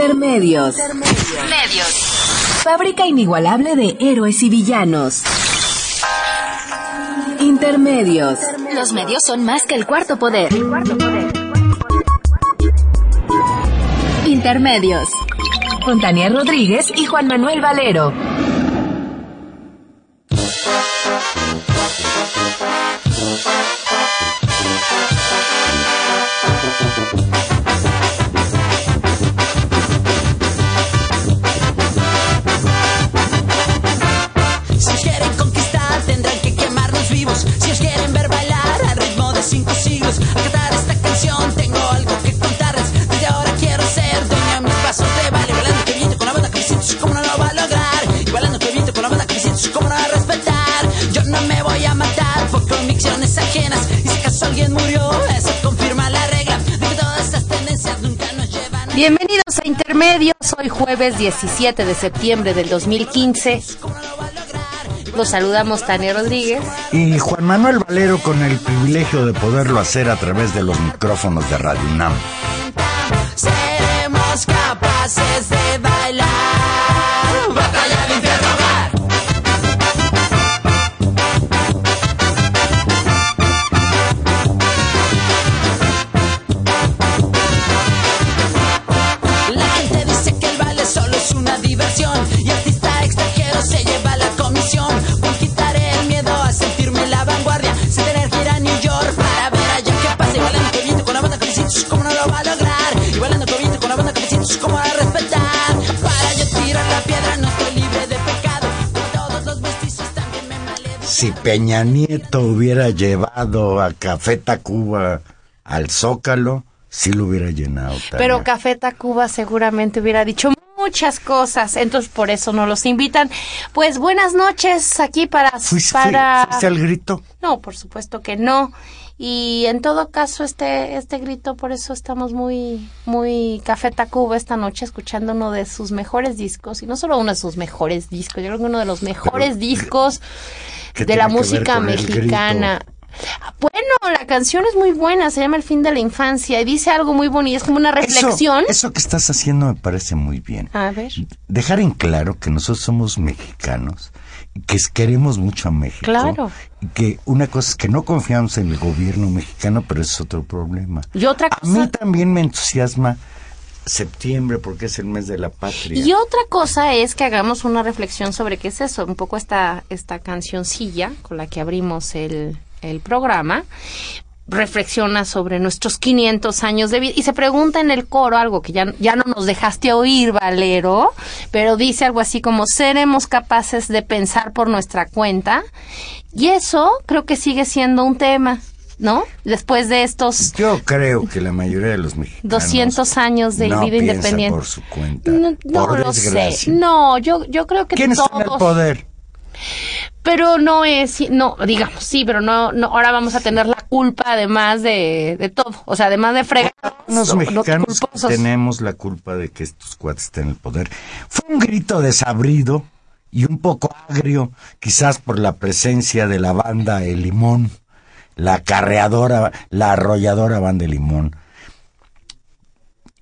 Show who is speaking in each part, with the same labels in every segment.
Speaker 1: Intermedios.
Speaker 2: Medios.
Speaker 1: Fábrica inigualable de héroes y villanos. Intermedios.
Speaker 2: Los medios son más que el cuarto poder. Intermedios.
Speaker 1: Con Tania Rodríguez y Juan Manuel Valero.
Speaker 3: Jueves 17 de septiembre del 2015. Los saludamos Tania Rodríguez.
Speaker 4: Y Juan Manuel Valero con el privilegio de poderlo hacer a través de los micrófonos de Radio UNAM. Peña Nieto hubiera llevado a Café Tacuba al Zócalo, sí lo hubiera llenado. Tania.
Speaker 3: Pero Café Tacuba seguramente hubiera dicho muchas cosas, entonces por eso no los invitan. Pues buenas noches aquí para...
Speaker 4: ¿Fuiste,
Speaker 3: para...
Speaker 4: fuiste al grito?
Speaker 3: No, por supuesto que no. Y en todo caso, este, este grito, por eso estamos muy, muy Café Tacuba esta noche escuchando uno de sus mejores discos. Y no solo uno de sus mejores discos, yo creo que uno de los mejores discos
Speaker 4: ¿qué
Speaker 3: de la música mexicana. Bueno, la canción es muy buena, se llama El fin de la infancia y dice algo muy bonito, es como una reflexión.
Speaker 4: Eso, eso que estás haciendo me parece muy bien.
Speaker 3: A ver.
Speaker 4: Dejar en claro que nosotros somos mexicanos que queremos mucho a México.
Speaker 3: Claro.
Speaker 4: Que una cosa es que no confiamos en el gobierno mexicano, pero ese es otro problema.
Speaker 3: Y otra
Speaker 4: A mí
Speaker 3: cosa,
Speaker 4: también me entusiasma septiembre porque es el mes de la patria.
Speaker 3: y otra cosa es que hagamos una reflexión sobre qué es eso, un poco esta, esta cancioncilla con la que abrimos el, el programa. Reflexiona sobre nuestros 500 años de vida y se pregunta en el coro algo que ya, ya no nos dejaste oír, Valero, pero dice algo así como seremos capaces de pensar por nuestra cuenta y eso creo que sigue siendo un tema, ¿no? Después de estos
Speaker 4: Yo creo que la mayoría de los mexicanos
Speaker 3: 200 años de
Speaker 4: no
Speaker 3: vida independiente.
Speaker 4: por su cuenta.
Speaker 3: No, no
Speaker 4: por
Speaker 3: lo sé. No, yo, yo creo que
Speaker 4: ¿Quién
Speaker 3: todos.
Speaker 4: está en el poder?
Speaker 3: Pero no es, no, digamos, sí, pero no, no, ahora vamos a tener la culpa además de, de todo. O sea, además de fregar.
Speaker 4: Los mexicanos tenemos la culpa de que estos cuates estén en el poder. Fue un grito desabrido y un poco agrio, quizás por la presencia de la banda El Limón, la acarreadora, la arrolladora banda El Limón.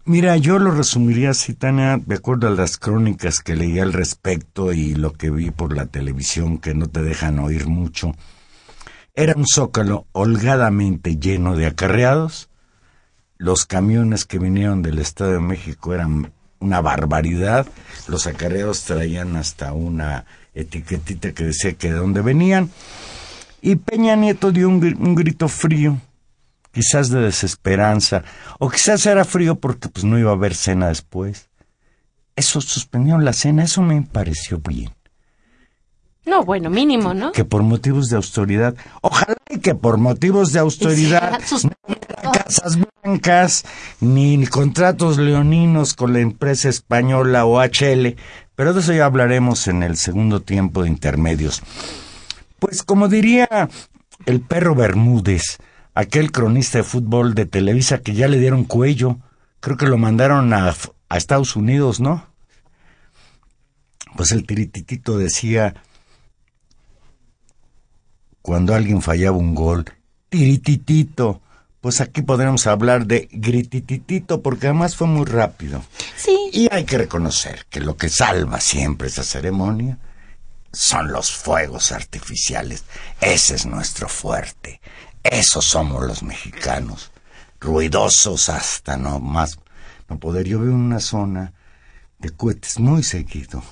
Speaker 4: Mira, yo lo resumiría así, Tania, de acuerdo a las crónicas que leí al respecto y lo que vi por la televisión, que no te dejan oír mucho. Era un zócalo holgadamente lleno de acarreados. Los camiones que vinieron del Estado de México eran una barbaridad. Los acarreados traían hasta una etiquetita que decía que de dónde venían. Y Peña Nieto dio un, un grito frío, quizás de desesperanza, o quizás era frío porque pues no iba a haber cena después. Eso suspendieron la cena, eso me pareció bien.
Speaker 3: No, bueno, mínimo, ¿no?
Speaker 4: Que por motivos de austeridad, ojalá y que por motivos de austeridad
Speaker 3: Sus-
Speaker 4: no hubiera casas blancas ni, ni contratos leoninos con la empresa española OHL, pero de eso ya hablaremos en el segundo tiempo de intermedios. Pues como diría el perro Bermúdez, aquel cronista de fútbol de Televisa que ya le dieron cuello, creo que lo mandaron a, a Estados Unidos, ¿no? Pues el tirititito decía, cuando alguien fallaba un gol, tirititito, pues aquí podremos hablar de gritititito porque además fue muy rápido.
Speaker 3: Sí.
Speaker 4: Y hay que reconocer que lo que salva siempre esa ceremonia son los fuegos artificiales. Ese es nuestro fuerte. Esos somos los mexicanos. Ruidosos hasta no más no poder. Yo veo una zona de cohetes muy seguido.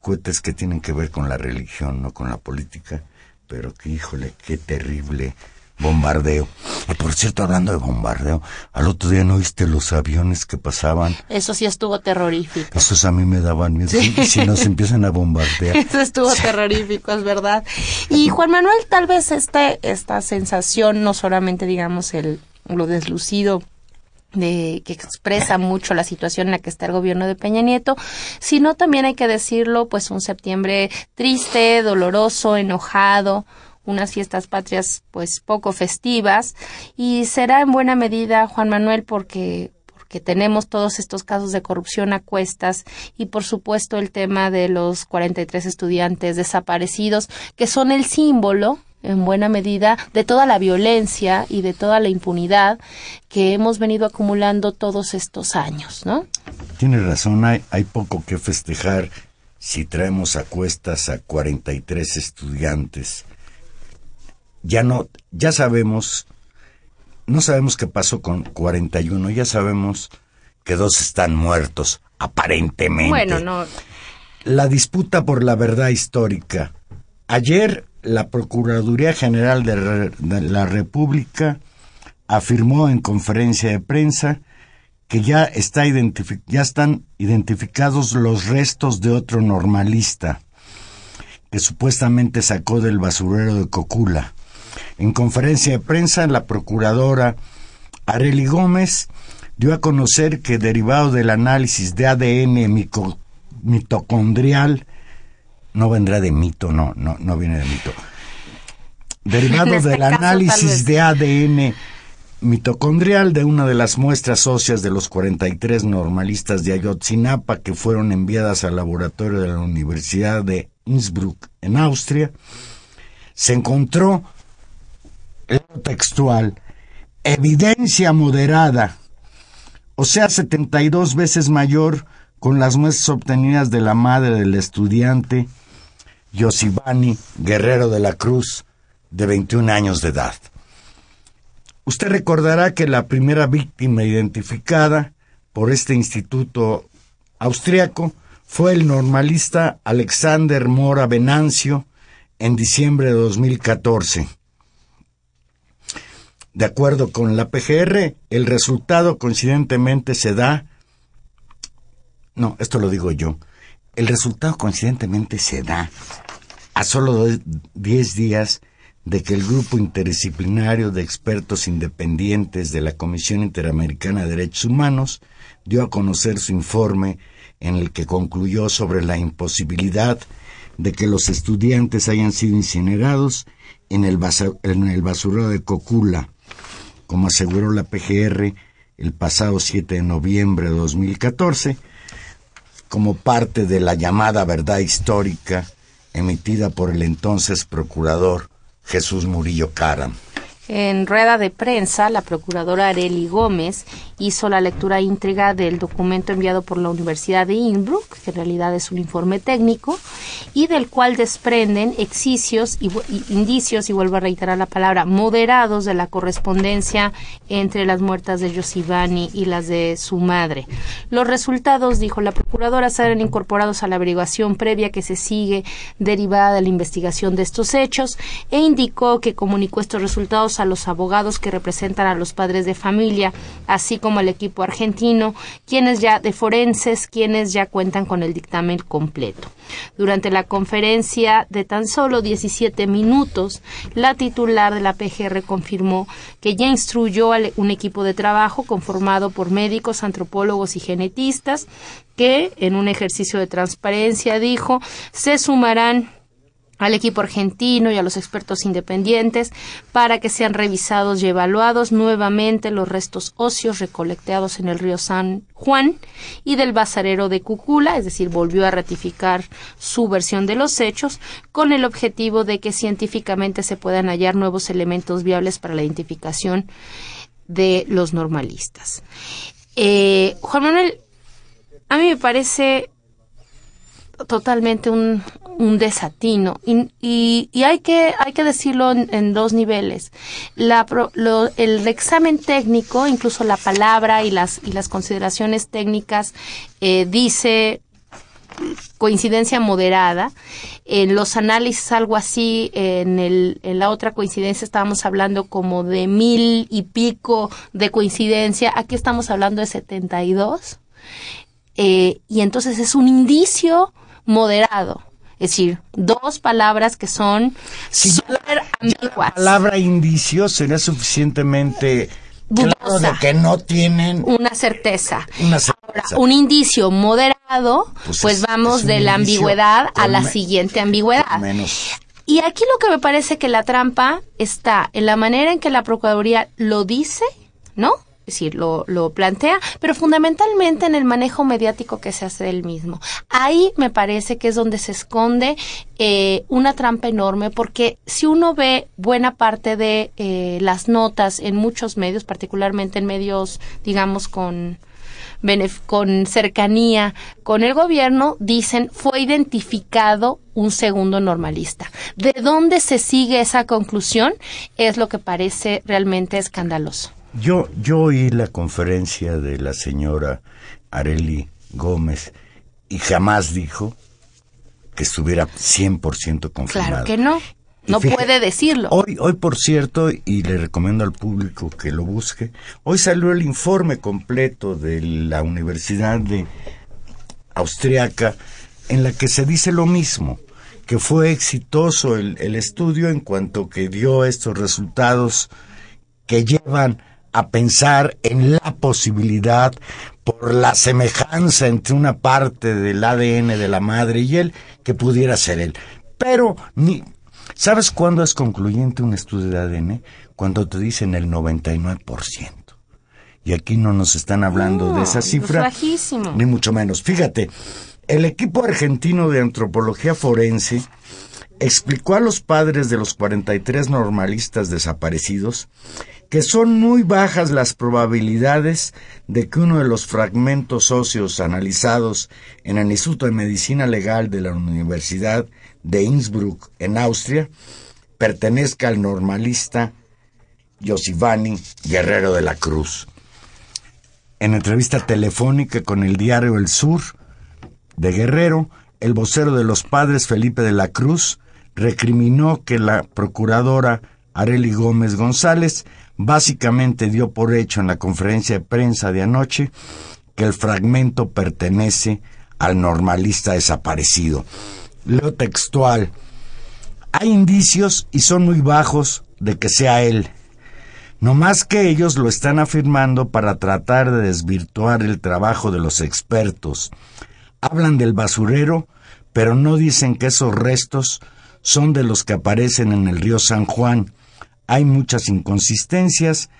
Speaker 4: Cohetes que tienen que ver con la religión, no con la política. Pero que, híjole, qué terrible bombardeo. Y por cierto, hablando de bombardeo, al otro día no viste los aviones que pasaban.
Speaker 3: Eso sí estuvo terrorífico.
Speaker 4: Esos a mí me daban miedo. Si nos empiezan a bombardear.
Speaker 3: Eso estuvo terrorífico, es verdad. Y Juan Manuel, tal vez este, esta sensación, no solamente digamos el lo deslucido de que expresa mucho la situación en la que está el gobierno de Peña Nieto, sino también hay que decirlo, pues un septiembre triste, doloroso, enojado, unas fiestas patrias pues poco festivas y será en buena medida Juan Manuel porque porque tenemos todos estos casos de corrupción a cuestas y por supuesto el tema de los 43 estudiantes desaparecidos que son el símbolo en buena medida de toda la violencia y de toda la impunidad que hemos venido acumulando todos estos años, ¿no?
Speaker 4: Tienes razón, hay, hay poco que festejar si traemos a cuestas a 43 estudiantes. Ya no, ya sabemos, no sabemos qué pasó con 41, ya sabemos que dos están muertos, aparentemente.
Speaker 3: Bueno, no.
Speaker 4: La disputa por la verdad histórica. Ayer la Procuraduría General de, Re- de la República afirmó en conferencia de prensa que ya, está ya están identificados los restos de otro normalista que supuestamente sacó del basurero de Cocula. En conferencia de prensa, la procuradora Areli Gómez dio a conocer que derivado del análisis de ADN mitocondrial, no vendrá de mito, no, no, no viene de mito. Derivado
Speaker 3: este
Speaker 4: del
Speaker 3: caso, tal
Speaker 4: análisis de ADN mitocondrial de una de las muestras socias de los 43 normalistas de Ayotzinapa que fueron enviadas al laboratorio de la Universidad de Innsbruck en Austria, se encontró textual evidencia moderada, o sea, 72 veces mayor con las muestras obtenidas de la madre del estudiante Yosibani Guerrero de la Cruz, de 21 años de edad. Usted recordará que la primera víctima identificada por este instituto austriaco fue el normalista Alexander Mora Venancio en diciembre de 2014. De acuerdo con la PGR, el resultado coincidentemente se da... No, esto lo digo yo. El resultado coincidentemente se da a solo 10 días de que el grupo interdisciplinario de expertos independientes de la Comisión Interamericana de Derechos Humanos dio a conocer su informe en el que concluyó sobre la imposibilidad de que los estudiantes hayan sido incinerados en el, basurero de Cocula, como aseguró la PGR el pasado 7 de noviembre de 2014, como parte de la llamada verdad histórica emitida por el entonces procurador Jesús Murillo Caram.
Speaker 3: En rueda de prensa, la procuradora Areli Gómez hizo la lectura íntegra del documento enviado por la Universidad de Innsbruck, que en realidad es un informe técnico, y del cual desprenden exicios y, indicios, y vuelvo a reiterar la palabra, moderados de la correspondencia entre las muertas de Yosibani y las de su madre. Los resultados, dijo la procuradora, serán incorporados a la averiguación previa que se sigue derivada de la investigación de estos hechos e indicó que comunicó estos resultados a los abogados que representan a los padres de familia, así como al equipo argentino, quienes ya de forenses, quienes ya cuentan con el dictamen completo. Durante la conferencia de tan solo 17 minutos, la titular de la PGR confirmó que ya instruyó a un equipo de trabajo conformado por médicos, antropólogos y genetistas que, en un ejercicio de transparencia, dijo, se sumarán al equipo argentino y a los expertos independientes para que sean revisados y evaluados nuevamente los restos óseos recolectados en el río San Juan y del basurero de Cucula, es decir, volvió a ratificar su versión de los hechos con el objetivo de que científicamente se puedan hallar nuevos elementos viables para la identificación de los normalistas. Eh, Juan Manuel, a mí me parece totalmente un, un desatino. Y, y, hay que hay que decirlo en, dos niveles. La, lo, el examen técnico incluso la palabra y las y las consideraciones técnicas eh, dice coincidencia moderada. En los análisis algo así en el en la otra coincidencia estábamos hablando como de mil y pico de coincidencia. Aquí estamos hablando de 72 eh, y entonces es un indicio moderado. Es decir, dos palabras que son súper ambiguas.
Speaker 4: La palabra indicio sería suficientemente claro de que no tienen
Speaker 3: una certeza. Ahora, un indicio moderado, pues, pues vamos de la ambigüedad a la siguiente ambigüedad.
Speaker 4: Menos.
Speaker 3: Y aquí lo que me parece que la trampa está en la manera en que la Procuraduría lo dice, ¿no? Decir, lo, lo plantea, pero fundamentalmente en el manejo mediático que se hace del mismo. Ahí me parece que es donde se esconde eh, una trampa enorme, porque si uno ve buena parte de eh, las notas en muchos medios, particularmente en medios, digamos, con con cercanía con el gobierno, dicen fue identificado un segundo normalista. ¿De dónde se sigue esa conclusión? Es lo que parece realmente escandaloso.
Speaker 4: Yo, yo oí la conferencia de la señora Areli Gómez y jamás dijo que estuviera 100% confirmado.
Speaker 3: Claro que no. No puede decirlo.
Speaker 4: Hoy, hoy, por cierto, y le recomiendo al público que lo busque, hoy salió el informe completo de la Universidad de Austriaca en la que se dice lo mismo, que fue exitoso el, el estudio en cuanto que dio estos resultados que llevan a pensar en la posibilidad por la semejanza entre una parte del ADN de la madre y él que pudiera ser él. Pero ni ¿sabes cuándo es concluyente un estudio de ADN? Cuando te dicen el 99%. Y aquí no nos están hablando de esa cifra. Ni mucho menos. Fíjate, el equipo argentino de antropología forense explicó a los padres de los 43 normalistas desaparecidos que son muy bajas las probabilidades de que uno de los fragmentos óseos analizados en el Instituto de Medicina Legal de la Universidad de Innsbruck, en Austria, pertenezca al normalista Josivani Guerrero de la Cruz. En entrevista telefónica con el diario El Sur de Guerrero, el vocero de los padres Felipe de la Cruz recriminó que la procuradora Areli Gómez González básicamente dio por hecho en la conferencia de prensa de anoche que el fragmento pertenece al normalista desaparecido. Leo textual. Hay indicios y son muy bajos de que sea él. No más que ellos lo están afirmando para tratar de desvirtuar el trabajo de los expertos. Hablan del basurero, pero no dicen que esos restos son de los que aparecen en el río San Juan, hay muchas inconsistencias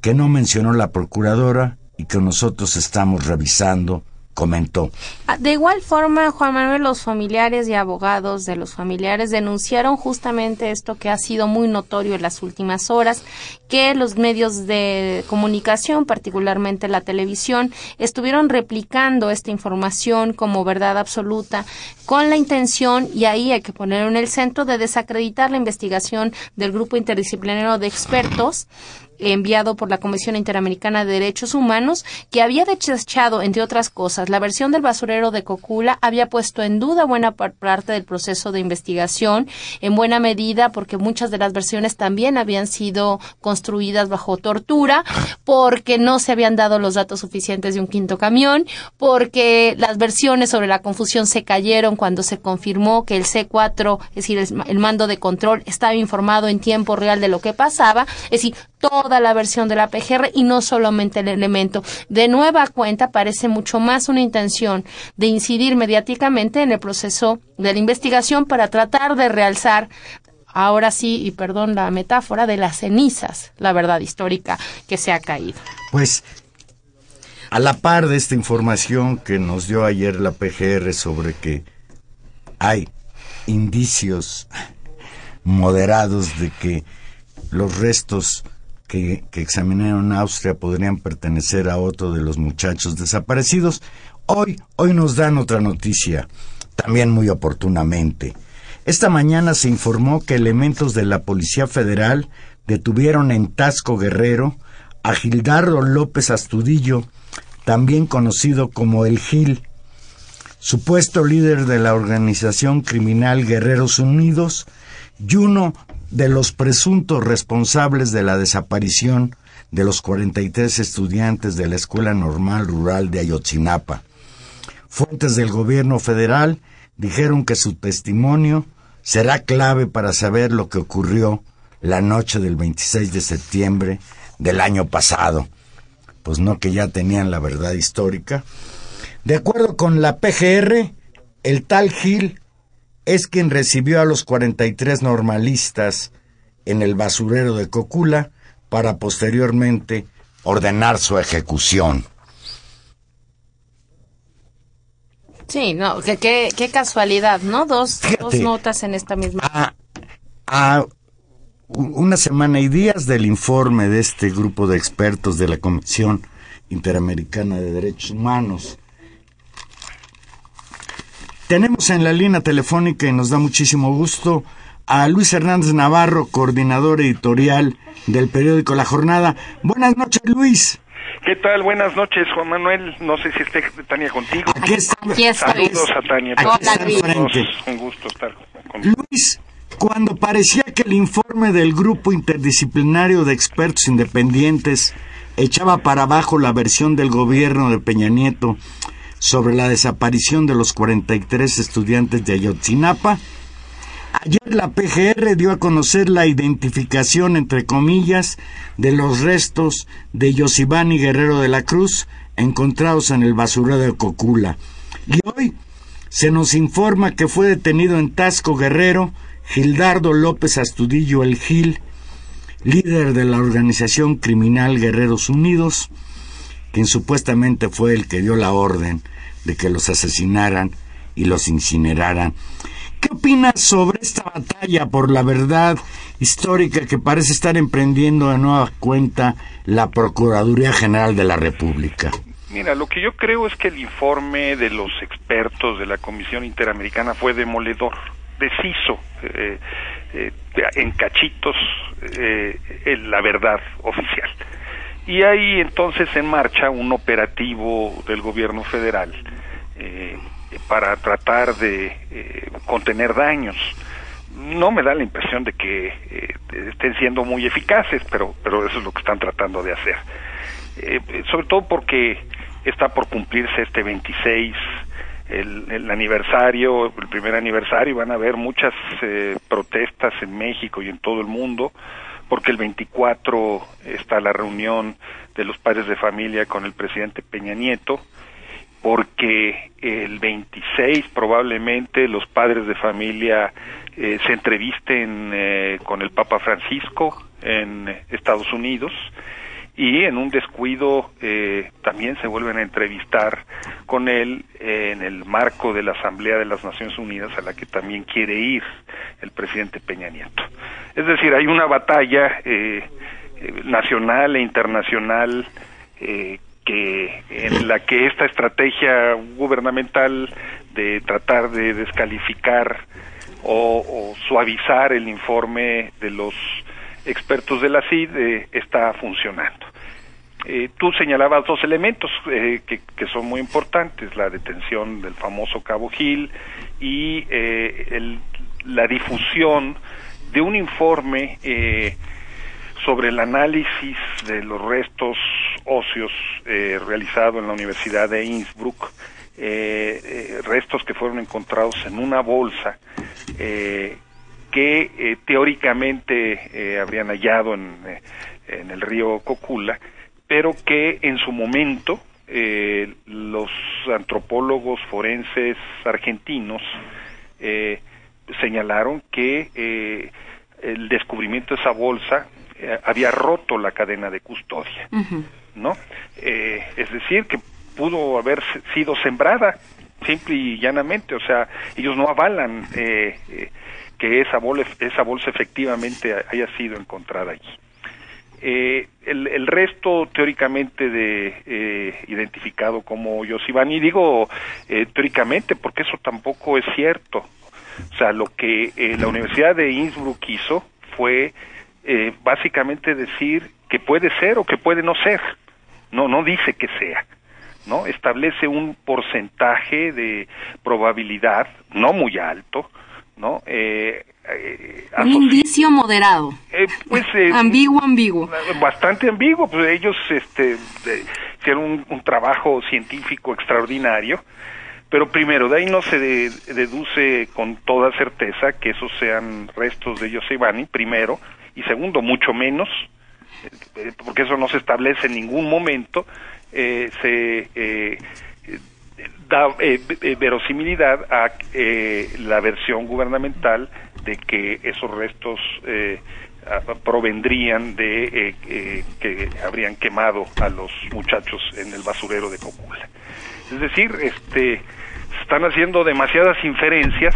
Speaker 4: que no mencionó la procuradora y que nosotros estamos revisando comentó.
Speaker 3: Ah, de igual forma, Juan Manuel, los familiares y abogados de los familiares denunciaron justamente esto que ha sido muy notorio en las últimas horas, que los medios de comunicación, particularmente la televisión, estuvieron replicando esta información como verdad absoluta con la intención, y ahí hay que ponerlo en el centro, de desacreditar la investigación del grupo interdisciplinario de expertos enviado por la Comisión Interamericana de Derechos Humanos, que había desechado, entre otras cosas, la versión del basurero de Cocula, había puesto en duda buena parte del proceso de investigación, en buena medida porque muchas de las versiones también habían sido construidas bajo tortura, porque no se habían dado los datos suficientes de un quinto camión, porque las versiones sobre la confusión se cayeron cuando se confirmó que el C4, es decir, el, mando de control, estaba informado en tiempo real de lo que pasaba, es decir, toda toda la versión de la PGR y no solamente el elemento. De nueva cuenta parece mucho más una intención de incidir mediáticamente en el proceso de la investigación para tratar de realzar ahora sí, y perdón la metáfora, de las cenizas, la verdad histórica que se ha caído.
Speaker 4: Pues a la par de esta información que nos dio ayer la PGR sobre que hay indicios moderados de que los restos que, examinaron Austria podrían pertenecer a otro de los muchachos desaparecidos, hoy, hoy nos dan otra noticia, también muy oportunamente. Esta mañana se informó que elementos de la Policía Federal detuvieron en Tasco Guerrero a Gildardo López Astudillo, también conocido como El Gil, supuesto líder de la organización criminal Guerreros Unidos y uno de los presuntos responsables de la desaparición de los 43 estudiantes de la Escuela Normal Rural de Ayotzinapa. Fuentes del gobierno federal dijeron que su testimonio será clave para saber lo que ocurrió la noche del 26 de septiembre del año pasado pues no que ya tenían la verdad histórica. De acuerdo con la PGR, el tal Gil es quien recibió a los 43 normalistas en el basurero de Cocula para posteriormente ordenar su ejecución.
Speaker 3: Sí, no, qué, qué, casualidad, ¿no? Dos, dos notas en esta misma.
Speaker 4: A, a una semana y días del informe de este grupo de expertos de la Comisión Interamericana de Derechos Humanos. Tenemos en la línea telefónica y nos da muchísimo gusto a Luis Hernández Navarro, coordinador editorial del periódico La Jornada. Buenas noches, Luis.
Speaker 5: ¿Qué tal? Buenas noches, Juan Manuel. No sé si esté Tania contigo.
Speaker 3: Aquí, está.
Speaker 5: Saludos a Tania. Un gusto estar
Speaker 4: con Luis, cuando parecía que el informe del grupo interdisciplinario de expertos independientes echaba para abajo la versión del gobierno de Peña Nieto sobre la desaparición de los 43 estudiantes de Ayotzinapa, ayer la PGR dio a conocer la identificación, entre comillas, de los restos de Yosibani Guerrero de la Cruz encontrados en el basurero de Cocula. Y hoy se nos informa que fue detenido en Tasco Guerrero Gildardo López Astudillo el Gil, líder de la organización criminal Guerreros Unidos, quien supuestamente fue el que dio la orden de que los asesinaran y los incineraran. ¿Qué opinas sobre esta batalla por la verdad histórica que parece estar emprendiendo de nueva cuenta la Procuraduría General de la República?
Speaker 5: Mira, lo que yo creo es que el informe de los expertos de la Comisión Interamericana fue demoledor deshizo eh, eh, en cachitos eh, la verdad oficial. Y hay entonces en marcha un operativo del gobierno federal para tratar de contener daños. No me da la impresión de que estén siendo muy eficaces, pero, pero eso es lo que están tratando de hacer. sobre todo porque está por cumplirse este 26 el, aniversario, el primer aniversario, van a haber muchas eh, protestas en México y en todo el mundo, porque el 24 está la reunión de los padres de familia con el presidente Peña Nieto, porque el 26 probablemente los padres de familia eh, se entrevisten eh, con el Papa Francisco en Estados Unidos, y en un descuido eh, también se vuelven a entrevistar con él en el marco de la Asamblea de las Naciones Unidas a la que también quiere ir el presidente Peña Nieto. Es decir, hay una batalla eh, eh, nacional e internacional que en la que esta estrategia gubernamental de tratar de descalificar o suavizar el informe de los expertos de la CID eh, está funcionando. Eh, tú señalabas dos elementos eh, que, son muy importantes, la detención del famoso Cabo Gil y el, la difusión de un informe sobre el análisis de los restos óseos realizado en la Universidad de Innsbruck, restos que fueron encontrados en una bolsa que eh, teóricamente eh, habrían hallado en, eh, en el río Cocula, pero que en su momento eh, los antropólogos forenses argentinos eh, señalaron que eh, el descubrimiento de esa bolsa había roto la cadena de custodia, ¿no? Eh, es decir, que pudo haber sido sembrada simple y llanamente, o sea, ellos no avalan eh, eh, que esa, bol- esa bolsa efectivamente haya sido encontrada allí. Eh, el, resto teóricamente de eh, identificado como Yosibani, digo eh, teóricamente porque eso tampoco es cierto. O sea, lo que eh, la Universidad de Innsbruck hizo fue eh, básicamente decir que puede ser o que puede no ser. No, no dice que sea. ¿no? Establece un porcentaje de probabilidad, no muy alto, ¿no? Eh, eh,
Speaker 6: Un indicio moderado.
Speaker 5: eh, pues, eh,
Speaker 6: ambiguo, ambiguo.
Speaker 5: bastante ambiguo, pues ellos este, hicieron un, un trabajo científico extraordinario, pero primero, de ahí no se de- deduce con toda certeza que esos sean restos de Yosebani, primero, y segundo, mucho menos, porque eso no se establece en ningún momento, eh, se da eh, eh, verosimilidad a eh, la versión gubernamental de que esos restos eh, provendrían de que habrían quemado a los muchachos en el basurero de Cocula. Es decir, este se están haciendo demasiadas inferencias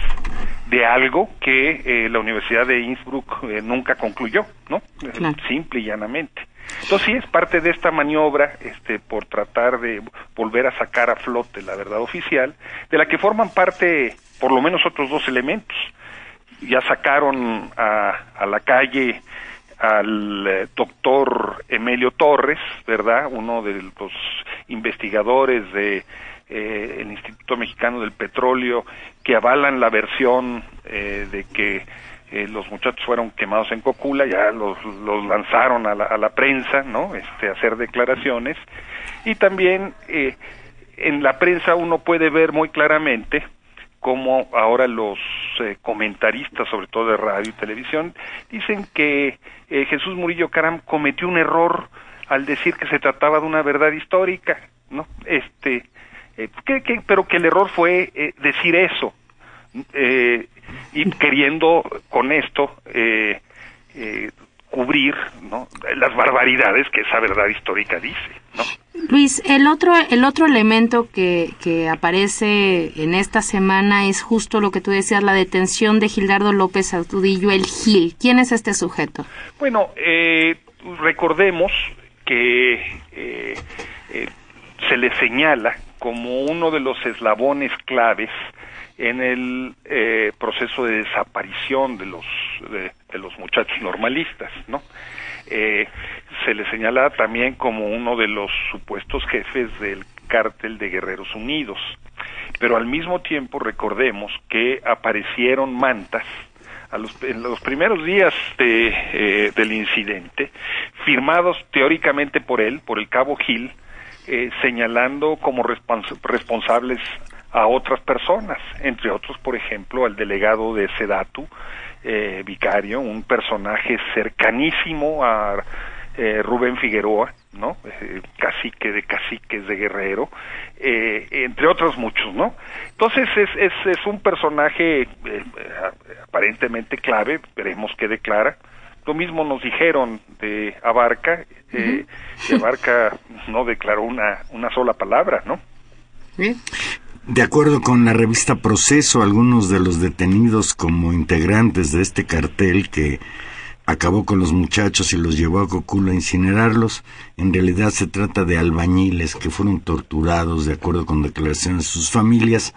Speaker 5: de algo que eh, la Universidad de Innsbruck eh, nunca concluyó, ¿no?
Speaker 6: Claro.
Speaker 5: Simple y llanamente. Entonces sí es parte de esta maniobra, este, por tratar de volver a sacar a flote la verdad oficial, de la que forman parte por lo menos otros dos elementos. Ya sacaron a, a la calle al eh, doctor Emilio Torres, ¿verdad? Uno de los investigadores de eh, el Instituto Mexicano del Petróleo que avalan la versión eh, de que eh, los muchachos fueron quemados en Cocula, ya los, lanzaron a la, a la prensa, ¿no? Este, hacer declaraciones. Y también eh, en la prensa uno puede ver muy claramente cómo ahora los eh, comentaristas, sobre todo de radio y televisión, dicen que eh, Jesús Murillo Caram cometió un error al decir que se trataba de una verdad histórica, ¿no? Este, eh, que- que- pero que el error fue eh, decir eso, eh, y queriendo con esto eh, eh, cubrir ¿no? las barbaridades que esa verdad histórica dice, ¿no?
Speaker 6: Luis, el otro, el otro elemento que, que aparece en esta semana es justo lo que tú decías, la detención de Gildardo López Astudillo, el Gil. ¿Quién es este sujeto?
Speaker 5: Bueno, eh, recordemos que eh, eh, se le señala como uno de los eslabones claves en el eh, proceso de desaparición de los de, los muchachos normalistas, ¿no? Eh, se le señala también como uno de los supuestos jefes del cártel de Guerreros Unidos, pero al mismo tiempo recordemos que aparecieron mantas a los, en los primeros días de, eh, del incidente, firmados teóricamente por él, por el cabo Gil, eh, señalando como respons- responsables a otras personas, entre otros, por ejemplo, al delegado de Sedatu, eh, vicario, un personaje cercanísimo a eh, Rubén Figueroa, ¿no? Eh, cacique de caciques de Guerrero, eh, entre otros muchos, ¿no? Entonces es, es, es un personaje eh, aparentemente clave, veremos qué declara. Lo mismo nos dijeron de Abarca, eh, y Abarca no declaró una, una sola palabra, ¿no?
Speaker 4: De acuerdo con la revista Proceso, algunos de los detenidos como integrantes de este cartel que acabó con los muchachos y los llevó a Cocula a incinerarlos, en realidad se trata de albañiles que fueron torturados de acuerdo con declaraciones de sus familias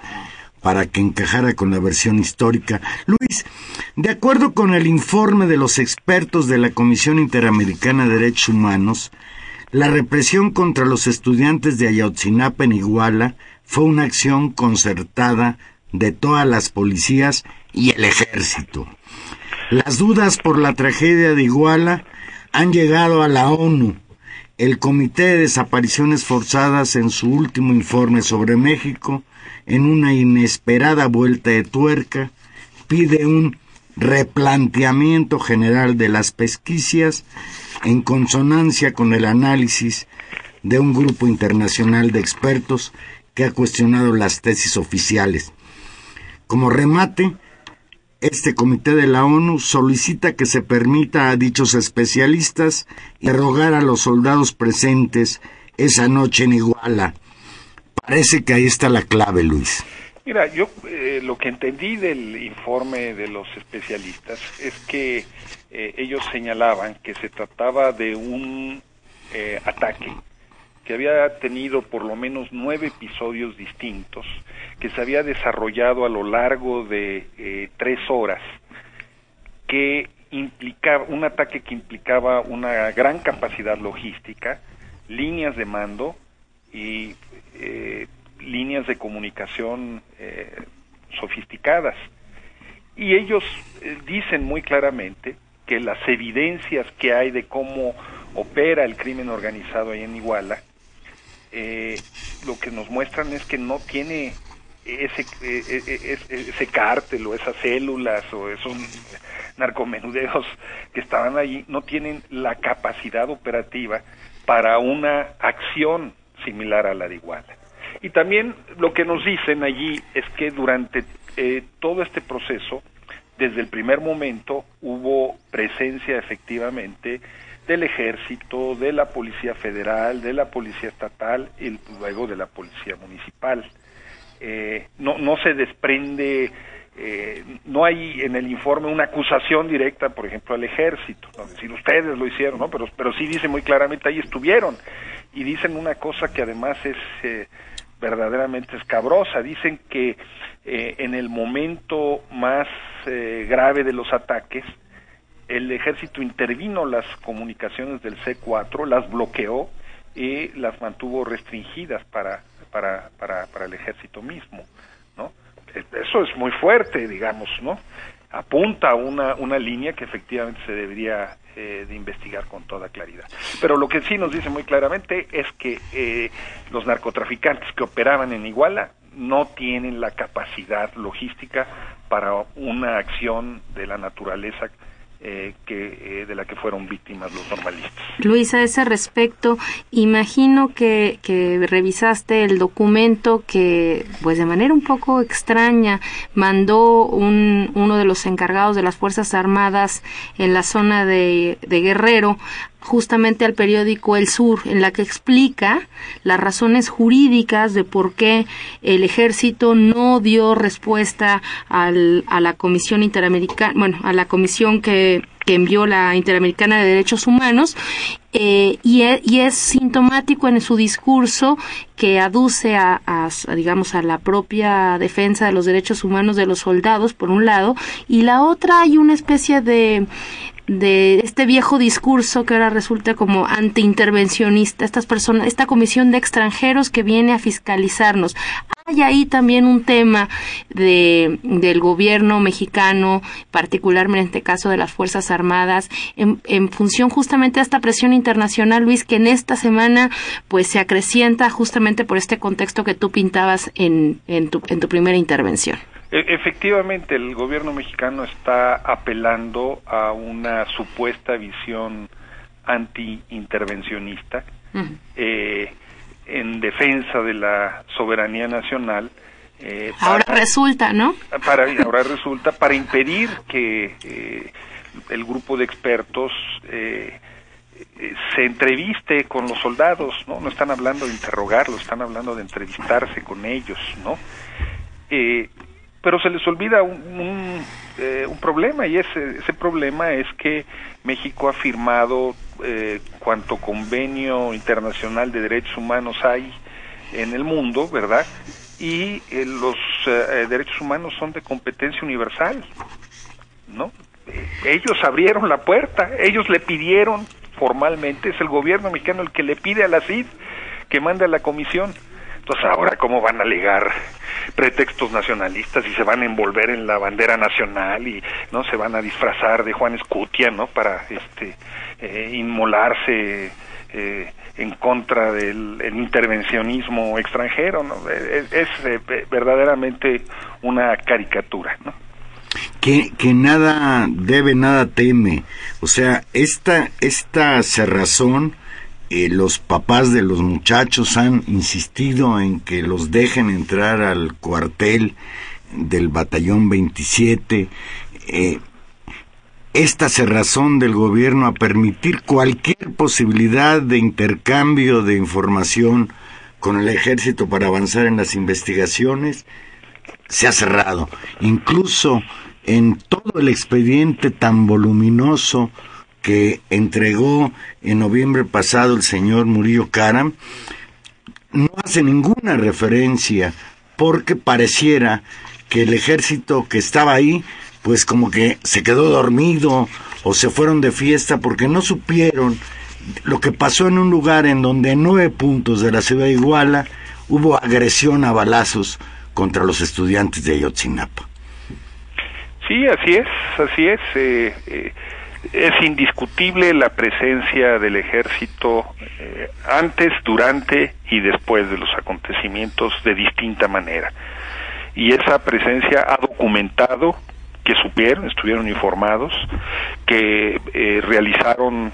Speaker 4: para que encajara con la versión histórica. Luis, de acuerdo con el informe de los expertos de la Comisión Interamericana de Derechos Humanos, la represión contra los estudiantes de Ayotzinapa en Iguala fue una acción concertada de todas las policías y el ejército. Las dudas por la tragedia de Iguala han llegado a la ONU. El Comité de Desapariciones Forzadas en su último informe sobre México, en una inesperada vuelta de tuerca, pide un replanteamiento general de las pesquisas en consonancia con el análisis de un grupo internacional de expertos que ha cuestionado las tesis oficiales. Como remate, este comité de la ONU solicita que se permita a dichos especialistas interrogar a los soldados presentes esa noche en Iguala. Parece que ahí está la clave, Luis.
Speaker 5: Mira, yo eh, lo que entendí del informe de los especialistas es que eh, ellos señalaban que se trataba de un eh, ataque había tenido por lo menos nueve episodios distintos, que se había desarrollado a lo largo de tres horas, que implicaba un ataque que implicaba una gran capacidad logística, líneas de mando y líneas de comunicación eh, sofisticadas. Y ellos eh, dicen muy claramente que las evidencias que hay de cómo opera el crimen organizado ahí en Iguala, eh, lo que nos muestran es que no tiene ese, ese cártel o esas células o esos narcomenudeos que estaban allí, no tienen la capacidad operativa para una acción similar a la de Iguala. Y también lo que nos dicen allí es que durante eh, todo este proceso, desde el primer momento, hubo presencia efectivamente del ejército, de la policía federal, de la policía estatal y luego de la policía municipal. Eh, no, no se desprende, eh, no hay en el informe una acusación directa, por ejemplo, al ejército, no decir ustedes lo hicieron, ¿no? pero, pero sí dice muy claramente ahí estuvieron y dicen una cosa que además es verdaderamente escabrosa. Dicen que eh, en el momento más eh, grave de los ataques, el ejército intervino las comunicaciones del C4, las bloqueó y las mantuvo restringidas para, para, para, para el ejército mismo, ¿no? Eso es muy fuerte, digamos, ¿no? Apunta a una, una línea que efectivamente se debería eh, de investigar con toda claridad. Pero lo que sí nos dice muy claramente es que eh, los narcotraficantes que operaban en Iguala no tienen la capacidad logística para una acción de la naturaleza eh, que, eh, de la que fueron víctimas los normalistas.
Speaker 3: Luis, a ese respecto, imagino que, que revisaste el documento que, pues de manera un poco extraña, mandó un, uno de los encargados de las Fuerzas Armadas en la zona de, de Guerrero justamente al periódico El Sur, en la que explica las razones jurídicas de por qué el ejército no dio respuesta al, a la Comisión Interamericana, bueno, a la comisión que, que envió la Interamericana de Derechos Humanos eh, y, e, es sintomático en su discurso que aduce a, digamos a la propia defensa de los derechos humanos de los soldados por un lado y la otra hay una especie de de este viejo discurso que ahora resulta como antiintervencionista, estas personas, esta comisión de extranjeros que viene a fiscalizarnos. Hay ahí también un tema de, del gobierno mexicano, particularmente en este caso de las Fuerzas Armadas, en, en función justamente de esta presión internacional, Luis, que en esta semana pues se acrecienta justamente por este contexto que tú pintabas en, en, tu, en tu primera intervención.
Speaker 5: E, efectivamente, el gobierno mexicano está apelando a una supuesta visión anti-intervencionista eh, en defensa de la soberanía nacional.
Speaker 3: Eh, ahora resulta, ¿no?
Speaker 5: Para, ahora resulta para impedir que eh, el grupo de expertos eh, se entreviste con los soldados, ¿no? No están hablando de interrogarlos, están hablando de entrevistarse con ellos, ¿no? Eh, pero se les olvida un, eh, un problema y ese, ese problema es que México ha firmado eh, cuanto convenio internacional de derechos humanos hay en el mundo, ¿verdad? Y eh, los eh, derechos humanos son de competencia universal, ¿no? Ellos abrieron la puerta, ellos le pidieron formalmente, es el gobierno mexicano el que le pide a la CID que mande a la comisión. Entonces ahora, ¿cómo van a alegar pretextos nacionalistas y se van a envolver en la bandera nacional y no se van a disfrazar de Juan Escutia, ¿no? Para este eh, inmolarse eh, en contra del el intervencionismo extranjero, ¿no? Es, es eh, verdaderamente una caricatura, ¿no?
Speaker 4: que, que nada debe, nada teme. O sea, esta, esta cerrazón, eh, los papás de los muchachos han insistido en que los dejen entrar al cuartel del batallón 27. Eh, esta cerrazón del gobierno a permitir cualquier posibilidad de intercambio de información con el ejército para avanzar en las investigaciones se ha cerrado. Incluso en todo el expediente tan voluminoso que entregó en noviembre pasado el señor Murillo Karam, no hace ninguna referencia porque pareciera que el ejército que estaba ahí, pues como que se quedó dormido o se fueron de fiesta porque no supieron lo que pasó en un lugar en donde en nueve puntos de la ciudad de Iguala hubo agresión a balazos contra los estudiantes de Ayotzinapa.
Speaker 5: Sí, así es, así es. Eh, eh, es indiscutible la presencia del ejército eh, antes, durante y después de los acontecimientos de distinta manera. Y esa presencia ha documentado que supieron, estuvieron informados, que realizaron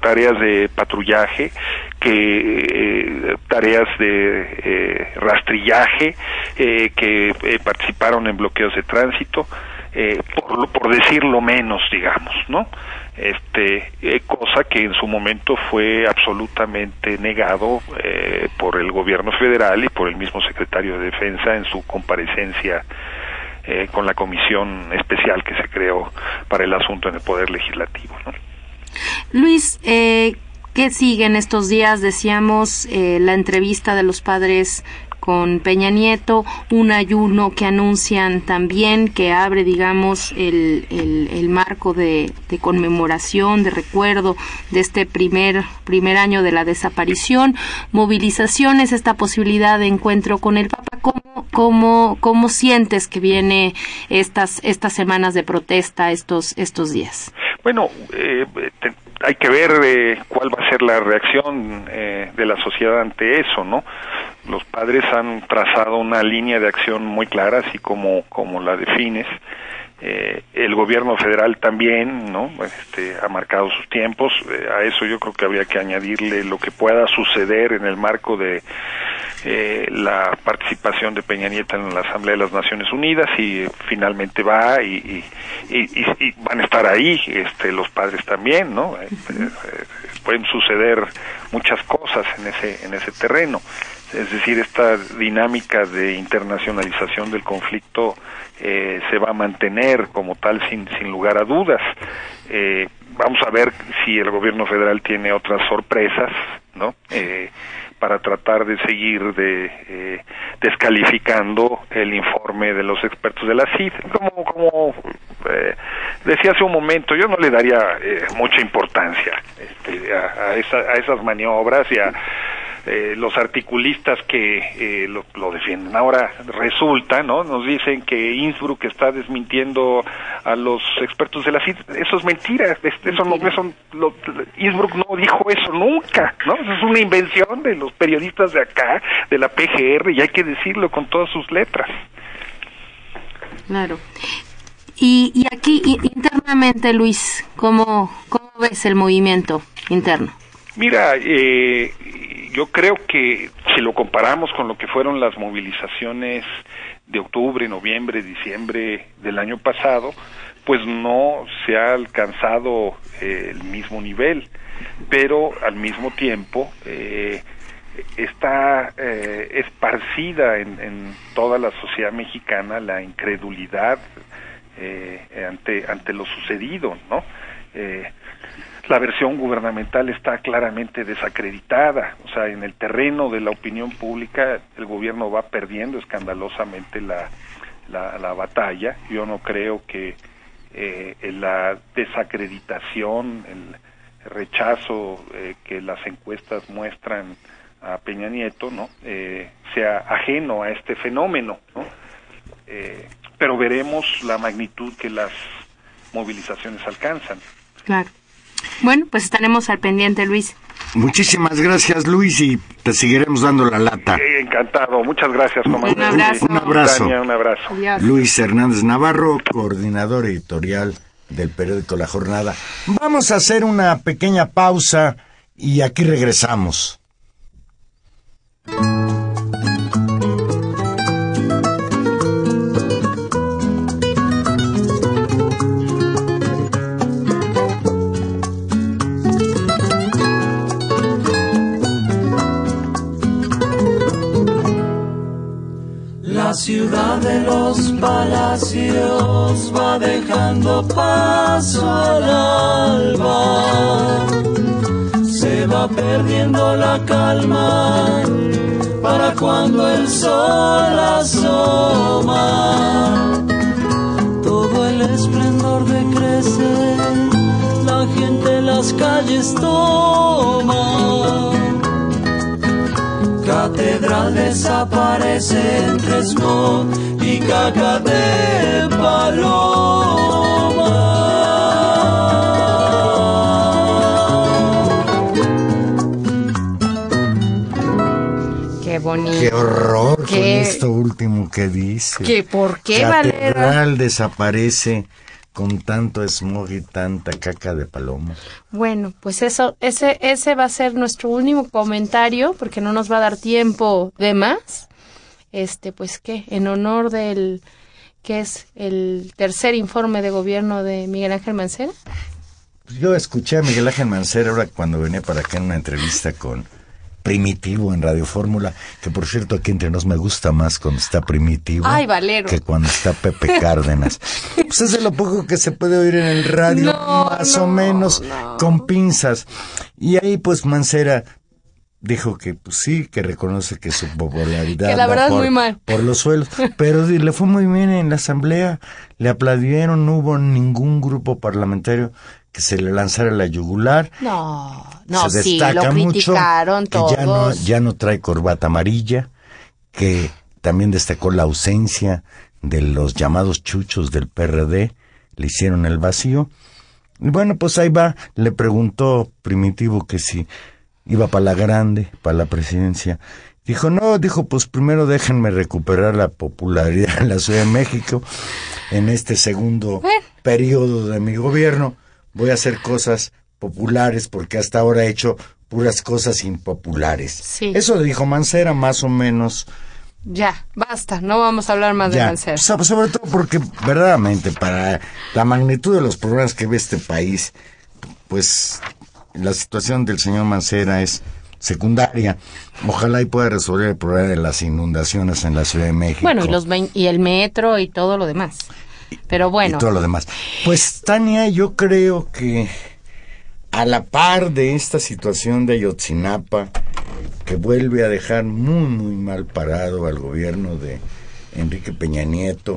Speaker 5: tareas de patrullaje, que tareas de rastrillaje, que participaron en bloqueos de tránsito, eh, por, por decirlo menos, digamos, ¿no? Este, eh, cosa que en su momento fue absolutamente negado eh, por el gobierno federal y por el mismo secretario de Defensa en su comparecencia eh, con la comisión especial que se creó para el asunto en el Poder Legislativo.
Speaker 6: Luis, eh, ¿qué sigue en estos días? Decíamos eh, la entrevista de los padres con Peña Nieto, un ayuno que anuncian también que abre, digamos, el, el, marco de, conmemoración, de recuerdo de este primer, primer año de la desaparición, movilizaciones, esta posibilidad de encuentro con el Papa. ¿Cómo, cómo, cómo sientes que viene estas, estas semanas de protesta, estos, estos días?
Speaker 5: Bueno, eh, hay que ver eh, cuál va a ser la reacción eh, de la sociedad ante eso, ¿no? Los padres han trazado una línea de acción muy clara, así como, como la defines. Eh, el gobierno federal también, ¿no? Este, ha marcado sus tiempos. Eh, a eso yo creo que habría que añadirle lo que pueda suceder en el marco de eh, la participación de Peña Nieto en la Asamblea de las Naciones Unidas y finalmente va y, y, van a estar ahí, este, los padres también, ¿no? pueden suceder muchas cosas en ese en ese terreno es decir, esta dinámica de internacionalización del conflicto eh, se va a mantener como tal sin, sin lugar a dudas. Eh, vamos a ver si el gobierno federal tiene otras sorpresas, ¿no? Eh, para tratar de seguir de eh, descalificando el informe de los expertos de la CID. Como, como eh, decía hace un momento, yo no le daría eh, mucha importancia este, a, a, esa, a esas maniobras y a eh, los articulistas que eh, lo, lo, defienden. Ahora resulta, ¿no? Nos dicen que Innsbruck está desmintiendo a los expertos de la CID. Eso es mentira. Eso no, eso, lo, Innsbruck no dijo eso nunca, ¿no? Eso es una invención de los periodistas de acá, de la PGR, y hay que decirlo con todas sus letras.
Speaker 6: Claro. Y, y aquí internamente, Luis, ¿cómo, ¿cómo ves el movimiento interno?
Speaker 5: Mira, eh, yo creo que si lo comparamos con lo que fueron las movilizaciones de octubre, noviembre, diciembre del año pasado, pues no se ha alcanzado eh, el mismo nivel, pero al mismo tiempo eh, está eh, esparcida en, en, toda la sociedad mexicana la incredulidad eh, ante ante lo sucedido, ¿no? La versión gubernamental está claramente desacreditada, o sea, en el terreno de la opinión pública el gobierno va perdiendo escandalosamente la, la, la batalla. Yo no creo que eh, la desacreditación, el rechazo eh, que las encuestas muestran a Peña Nieto, ¿no? Eh, sea ajeno a este fenómeno, ¿no? Eh, pero veremos la magnitud que las movilizaciones alcanzan.
Speaker 6: Claro. Bueno, pues estaremos al pendiente, Luis.
Speaker 4: Muchísimas gracias, Luis, y te seguiremos dando la lata.
Speaker 5: Eh, encantado, muchas gracias, comandante.
Speaker 6: Un abrazo.
Speaker 4: Un abrazo.
Speaker 5: Tania, un abrazo.
Speaker 6: Adiós.
Speaker 4: Luis Hernández Navarro, coordinador editorial del periódico La Jornada. Vamos a hacer una pequeña pausa y aquí regresamos.
Speaker 7: La ciudad de los palacios va dejando paso al alba. Se va perdiendo la calma para cuando el sol asoma. Todo el esplendor decrece, la gente las calles toma. Catedral desaparece entre smog y caca de paloma.
Speaker 3: Qué bonito.
Speaker 4: Qué horror con
Speaker 3: Qué-
Speaker 4: esto último que dice.
Speaker 3: ¿Que por qué, Valera?
Speaker 4: Catedral desaparece con tanto smog y tanta caca de paloma.
Speaker 3: Bueno, pues eso, ese, ese va a ser nuestro último comentario, porque no nos va a dar tiempo de más. Este, pues qué, en honor del que es el tercer informe de gobierno de Miguel Ángel Mancera.
Speaker 4: Yo escuché a Miguel Ángel Mancera ahora cuando venía para acá en una entrevista con Primitivo en Radio Fórmula, que por cierto aquí entre nos me gusta más cuando está Primitivo
Speaker 3: Ay, Valero.
Speaker 4: que cuando está Pepe Cárdenas. pues es de lo poco que se puede oír en el radio,
Speaker 3: No,
Speaker 4: más
Speaker 3: no,
Speaker 4: o menos
Speaker 3: no.
Speaker 4: con pinzas. Y ahí pues Mancera dijo que pues sí, que reconoce que su popularidad
Speaker 3: Que la verdad es
Speaker 4: por,
Speaker 3: muy mal.
Speaker 4: por los suelos, pero le fue muy bien en la asamblea, le aplaudieron, no hubo ningún grupo parlamentario que se le lanzara la yugular.
Speaker 3: No, no,
Speaker 4: se
Speaker 3: sí, lo
Speaker 4: mucho
Speaker 3: criticaron
Speaker 4: que ya no,
Speaker 3: todos.
Speaker 4: ya no trae corbata amarilla, que también destacó la ausencia de los llamados chuchos del PRD, le hicieron el vacío. Y bueno, pues ahí va, le preguntó Primitivo que si iba para la grande, para la presidencia. Dijo, no, dijo, pues primero déjenme recuperar la popularidad en la Ciudad de México. En este segundo periodo de mi gobierno voy a hacer cosas populares porque hasta ahora he hecho puras cosas impopulares.
Speaker 3: Sí.
Speaker 4: Eso dijo Mancera más o menos.
Speaker 3: Ya, basta, no vamos a hablar más de Mancera.
Speaker 4: so- sobre todo porque verdaderamente para la magnitud de los problemas que ve este país, pues la situación del señor Mancera es secundaria. Ojalá y pueda resolver el problema de las inundaciones en la Ciudad de México.
Speaker 3: Bueno, y, los y el metro y todo lo demás. Pero bueno,
Speaker 4: y todo lo demás. Pues Tania, yo creo que a la par de esta situación de Ayotzinapa, que vuelve a dejar muy, muy mal parado al gobierno de Enrique Peña Nieto,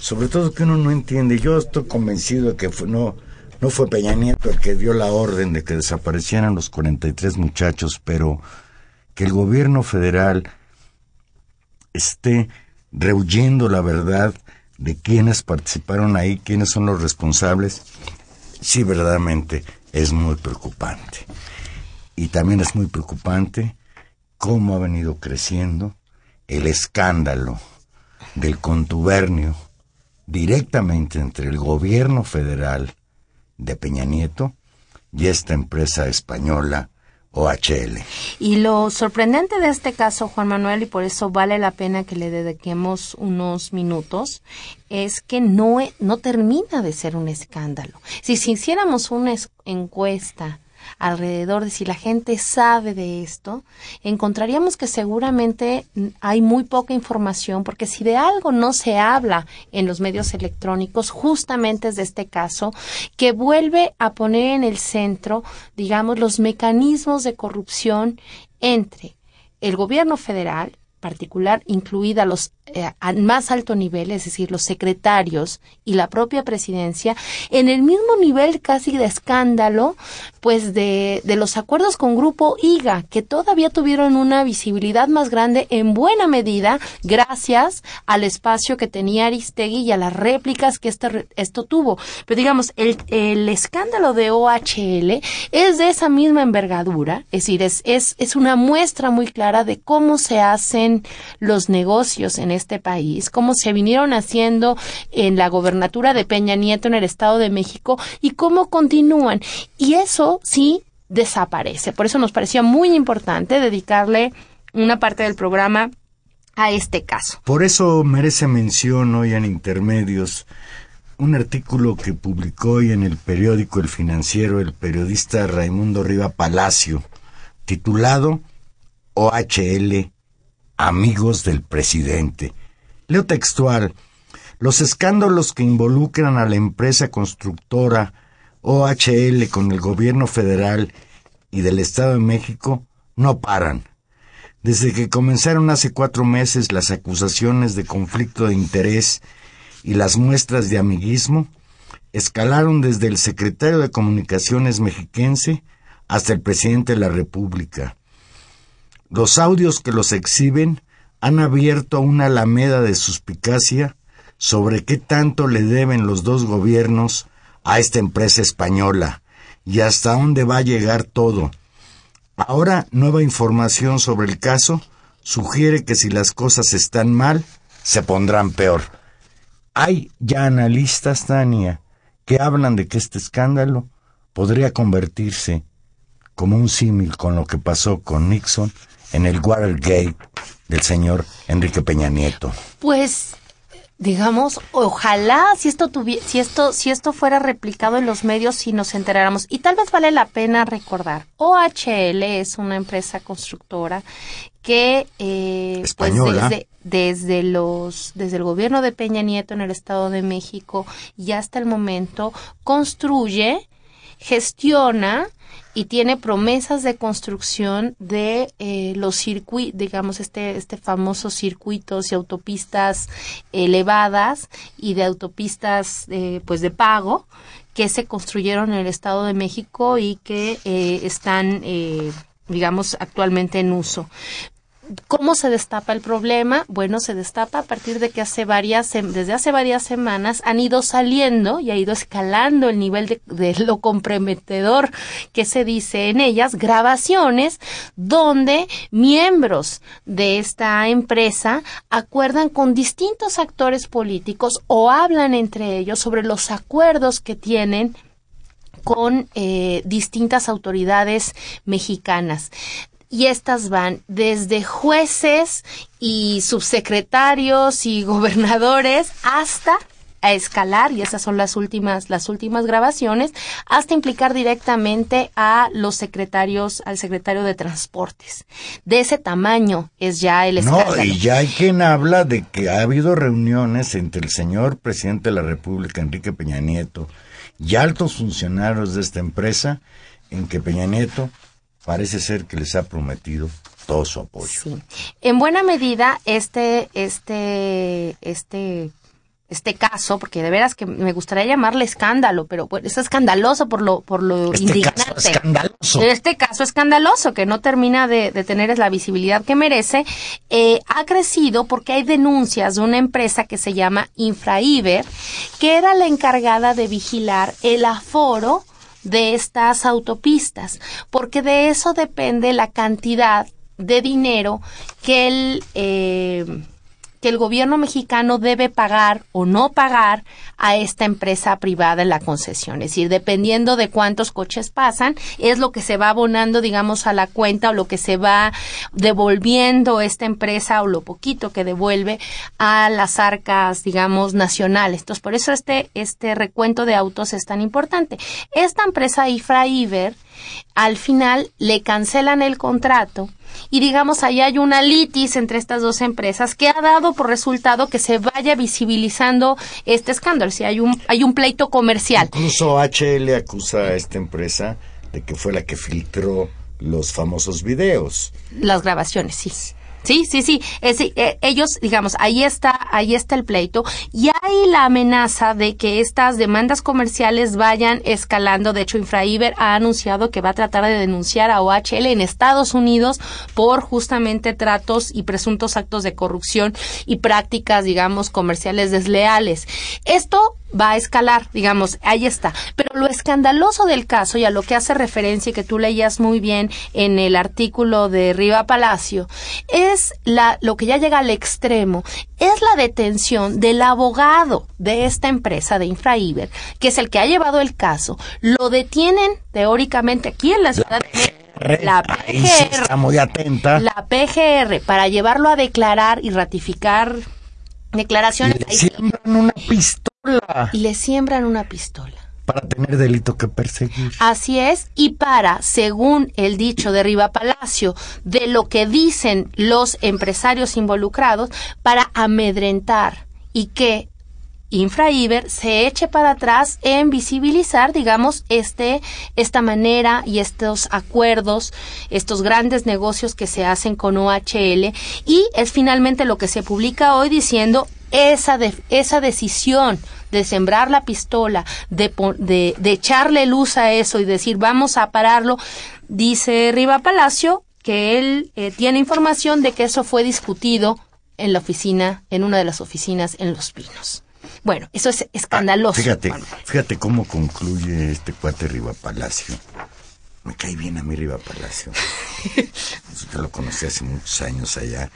Speaker 4: sobre todo que uno no entiende, yo estoy convencido de que fue- no, no fue Peña Nieto el que dio la orden de que desaparecieran los 43 muchachos, pero que el gobierno federal esté rehuyendo la verdad de quiénes participaron ahí, quiénes son los responsables, sí verdaderamente es muy preocupante. Y también es muy preocupante cómo ha venido creciendo el escándalo del contubernio directamente entre el gobierno federal de Peña Nieto y esta empresa española OHL.
Speaker 3: Y lo sorprendente de este caso, Juan Manuel, y por eso vale la pena que le dediquemos unos minutos, es que no, no termina de ser un escándalo. Si, si hiciéramos una es- encuesta alrededor de si la gente sabe de esto, encontraríamos que seguramente hay muy poca información, porque si de algo no se habla en los medios electrónicos, justamente es de este caso, que vuelve a poner en el centro, digamos, los mecanismos de corrupción entre el gobierno federal, particular, incluida los eh, al más alto nivel, es decir, los secretarios y la propia presidencia, en el mismo nivel casi de escándalo, pues de, de los acuerdos con Grupo IGA, que todavía tuvieron una visibilidad más grande en buena medida gracias al espacio que tenía Aristegui y a las réplicas que este, esto tuvo. Pero digamos, el, el escándalo de OHL es de esa misma envergadura, es decir, es, es, es una muestra muy clara de cómo se hacen los negocios en este país, cómo se vinieron haciendo en la gobernatura de Peña Nieto en el Estado de México y cómo continúan. Y eso sí desaparece. Por eso nos parecía muy importante dedicarle una parte del programa a este caso.
Speaker 4: Por eso merece mención hoy en Intermedios un artículo que publicó hoy en el periódico El Financiero el periodista Raimundo Riva Palacio, titulado OHL Amigos del Presidente. Leo textual. Los escándalos que involucran a la empresa constructora OHL con el gobierno federal y del Estado de México no paran. Desde que comenzaron hace cuatro meses las acusaciones de conflicto de interés y las muestras de amiguismo, escalaron desde el secretario de Comunicaciones mexiquense hasta el presidente de la República. Los audios que los exhiben han abierto una alameda de suspicacia sobre qué tanto le deben los dos gobiernos a esta empresa española y hasta dónde va a llegar todo. Ahora, nueva información sobre el caso sugiere que si las cosas están mal, se pondrán peor. Hay ya analistas, Tania, que hablan de que este escándalo podría convertirse como un símil con lo que pasó con Nixon en el Watergate del señor Enrique Peña Nieto.
Speaker 3: Pues digamos, ojalá si esto tuviera, si esto, si esto fuera replicado en los medios, si nos enteráramos. Y tal vez vale la pena recordar, OHL es una empresa constructora que eh, pues desde, desde los desde el gobierno de Peña Nieto en el Estado de México y hasta el momento construye, gestiona y tiene promesas de construcción de eh, los circuitos, digamos, este, este famoso circuitos y autopistas elevadas y de autopistas eh, pues de pago que se construyeron en el Estado de México y que eh, están digamos, actualmente en uso. ¿Cómo se destapa el problema? Bueno, se destapa a partir de que hace varias, desde hace varias semanas han ido saliendo y ha ido escalando el nivel de, lo comprometedor que se dice en ellas, grabaciones donde miembros de esta empresa acuerdan con distintos actores políticos o hablan entre ellos sobre los acuerdos que tienen con eh, distintas autoridades mexicanas y estas van desde jueces y subsecretarios y gobernadores hasta a escalar y esas son las últimas las últimas grabaciones hasta implicar directamente a los secretarios al secretario de transportes. De ese tamaño es ya el escándalo.
Speaker 4: no y ya hay quien habla de que ha habido reuniones entre el señor presidente de la República Enrique Peña Nieto y altos funcionarios de esta empresa en que Peña Nieto parece ser que les ha prometido todo su apoyo.
Speaker 3: Sí. En buena medida, este, este, este, este caso, porque de veras que me gustaría llamarle escándalo, pero es escandaloso por lo, por lo
Speaker 4: este
Speaker 3: indignante.
Speaker 4: Caso escandaloso.
Speaker 3: Este caso escandaloso, que no termina de, de tener la visibilidad que merece, eh, ha crecido porque hay denuncias de una empresa que se llama Infraiber, que era la encargada de vigilar el aforo de estas autopistas, porque de eso depende la cantidad de dinero que el eh, que el gobierno mexicano debe pagar o no pagar a esta empresa privada en la concesión. Es decir, dependiendo de cuántos coches pasan, es lo que se va abonando, digamos, a la cuenta o lo que se va devolviendo esta empresa o lo poquito que devuelve a las arcas, digamos, nacionales. Entonces, por eso este, este recuento de autos es tan importante. Esta empresa Ifra-Iber, al final le cancelan el contrato y digamos ahí hay una litis entre estas dos empresas que ha dado por resultado que se vaya visibilizando este escándalo, si hay un hay un pleito comercial.
Speaker 4: Incluso HL acusa a esta empresa de que fue la que filtró los famosos videos.
Speaker 3: Las grabaciones, sí. Sí, sí, sí. Es, eh, ellos, digamos, ahí está, ahí está el pleito y hay la amenaza de que estas demandas comerciales vayan escalando. De hecho, Infraiber ha anunciado que va a tratar de denunciar a OHL en Estados Unidos por justamente tratos y presuntos actos de corrupción y prácticas, digamos, comerciales desleales. Esto va a escalar, digamos, ahí está. Pero lo escandaloso del caso y a lo que hace referencia y que tú leías muy bien en el artículo de Riva Palacio es la, lo que ya llega al extremo, es la detención del abogado de esta empresa de Infraiber, que es el que ha llevado el caso. Lo detienen teóricamente aquí en la ciudad de
Speaker 4: la PGR, está muy atenta.
Speaker 3: La PGR para llevarlo a declarar y ratificar declaraciones.
Speaker 4: Le siembran una pistola.
Speaker 3: Y le siembran una pistola.
Speaker 4: Para tener delito que perseguir.
Speaker 3: Así es, y para, según el dicho de Riva Palacio, de lo que dicen los empresarios involucrados, para amedrentar y que Infraiber se eche para atrás en visibilizar, digamos, este, esta manera y estos acuerdos, estos grandes negocios que se hacen con OHL y es finalmente lo que se publica hoy diciendo esa, de, esa decisión de sembrar la pistola, de, de, de, echarle luz a eso y decir vamos a pararlo, dice Riva Palacio que él eh, tiene información de que eso fue discutido en la oficina, en una de las oficinas en Los Pinos. Bueno, eso es escandaloso.
Speaker 4: Ah, fíjate, fíjate cómo concluye este cuate Riva Palacio. Me cae bien a mí Riva Palacio. Yo lo conocí hace muchos años allá